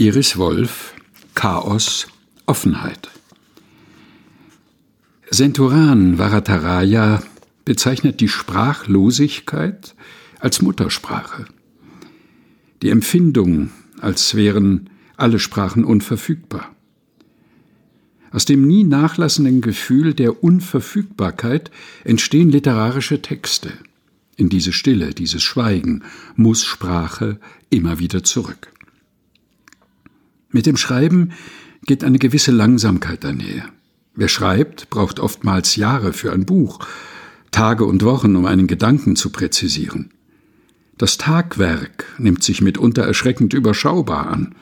Iris Wolf Chaos Offenheit Senturan Varataraya bezeichnet die Sprachlosigkeit als Muttersprache, die Empfindung, als wären alle Sprachen unverfügbar. Aus dem nie nachlassenden Gefühl der Unverfügbarkeit entstehen literarische Texte. In diese Stille, dieses Schweigen muss Sprache immer wieder zurück. Mit dem Schreiben geht eine gewisse Langsamkeit einher. Wer schreibt, braucht oftmals Jahre für ein Buch, Tage und Wochen, um einen Gedanken zu präzisieren. Das Tagwerk nimmt sich mitunter erschreckend überschaubar an.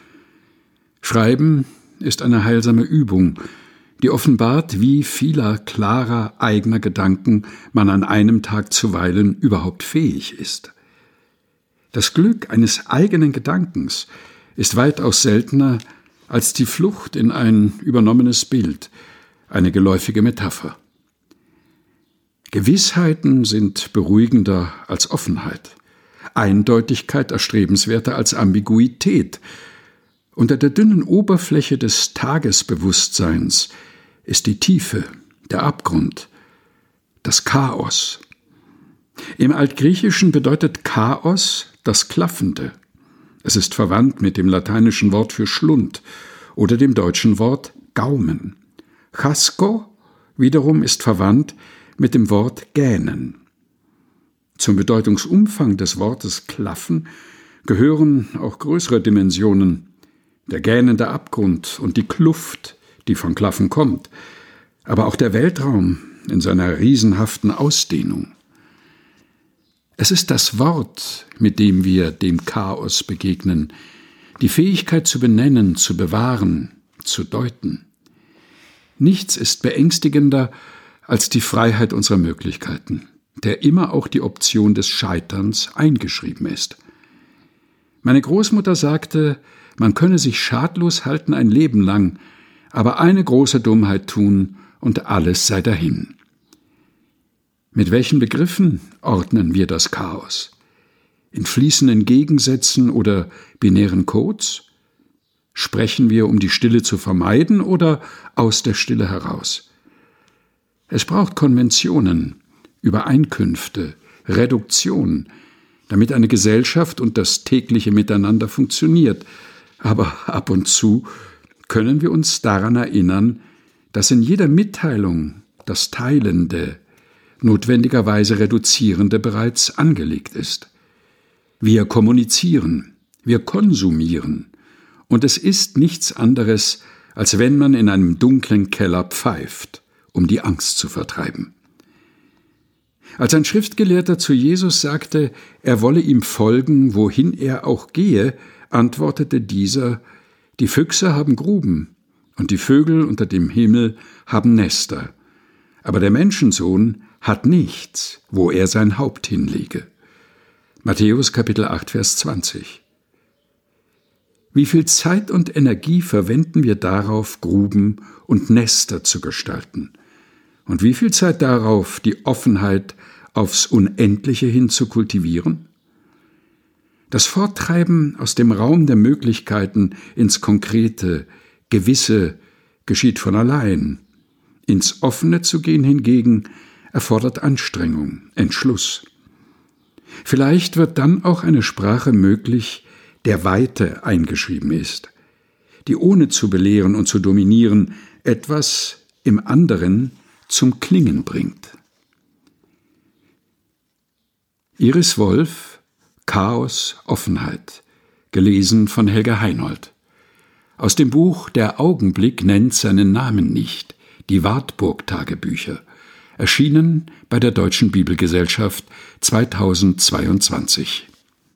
Schreiben ist eine heilsame Übung, die offenbart, wie vieler klarer eigener Gedanken man an einem Tag zuweilen überhaupt fähig ist. Das Glück eines eigenen Gedankens ist weitaus seltener als die Flucht in ein übernommenes Bild, eine geläufige Metapher. Gewissheiten sind beruhigender als Offenheit, Eindeutigkeit erstrebenswerter als Ambiguität. Unter der dünnen Oberfläche des Tagesbewusstseins ist die Tiefe, der Abgrund, das Chaos. Im Altgriechischen bedeutet Chaos das Klaffende. Es ist verwandt mit dem lateinischen Wort für Schlund oder dem deutschen Wort Gaumen. Chasko wiederum ist verwandt mit dem Wort gähnen. Zum Bedeutungsumfang des Wortes klaffen gehören auch größere Dimensionen, der gähnende Abgrund und die Kluft, die von Klaffen kommt, aber auch der Weltraum in seiner riesenhaften Ausdehnung. Es ist das Wort, mit dem wir dem Chaos begegnen, die Fähigkeit zu benennen, zu bewahren, zu deuten. Nichts ist beängstigender als die Freiheit unserer Möglichkeiten, der immer auch die Option des Scheiterns eingeschrieben ist. Meine Großmutter sagte, man könne sich schadlos halten ein Leben lang, aber eine große Dummheit tun und alles sei dahin. Mit welchen Begriffen ordnen wir das Chaos? In fließenden Gegensätzen oder binären Codes? Sprechen wir, um die Stille zu vermeiden oder aus der Stille heraus? Es braucht Konventionen, Übereinkünfte, Reduktion, damit eine Gesellschaft und das tägliche Miteinander funktioniert. Aber ab und zu können wir uns daran erinnern, dass in jeder Mitteilung das Teilende, notwendigerweise Reduzierende bereits angelegt ist. Wir kommunizieren, wir konsumieren, und es ist nichts anderes, als wenn man in einem dunklen Keller pfeift, um die Angst zu vertreiben. Als ein Schriftgelehrter zu Jesus sagte, er wolle ihm folgen, wohin er auch gehe, antwortete dieser, die Füchse haben Gruben, und die Vögel unter dem Himmel haben Nester, aber der Menschensohn hat nichts, wo er sein Haupt hinlege. Matthäus Kapitel 8, Vers 20. Wie viel Zeit und Energie verwenden wir darauf, Gruben und Nester zu gestalten? Und wie viel Zeit darauf, die Offenheit aufs Unendliche hin zu kultivieren? Das Forttreiben aus dem Raum der Möglichkeiten ins Konkrete, Gewisse geschieht von allein. Ins Offene zu gehen hingegen erfordert Anstrengung, Entschluss. Vielleicht wird dann auch eine Sprache möglich, der Weite eingeschrieben ist, die ohne zu belehren und zu dominieren etwas im anderen zum Klingen bringt. Iris Wolf Chaos Offenheit gelesen von Helga Heinold aus dem Buch Der Augenblick nennt seinen Namen nicht, die Wartburg-Tagebücher, erschienen bei der Deutschen Bibelgesellschaft 2022.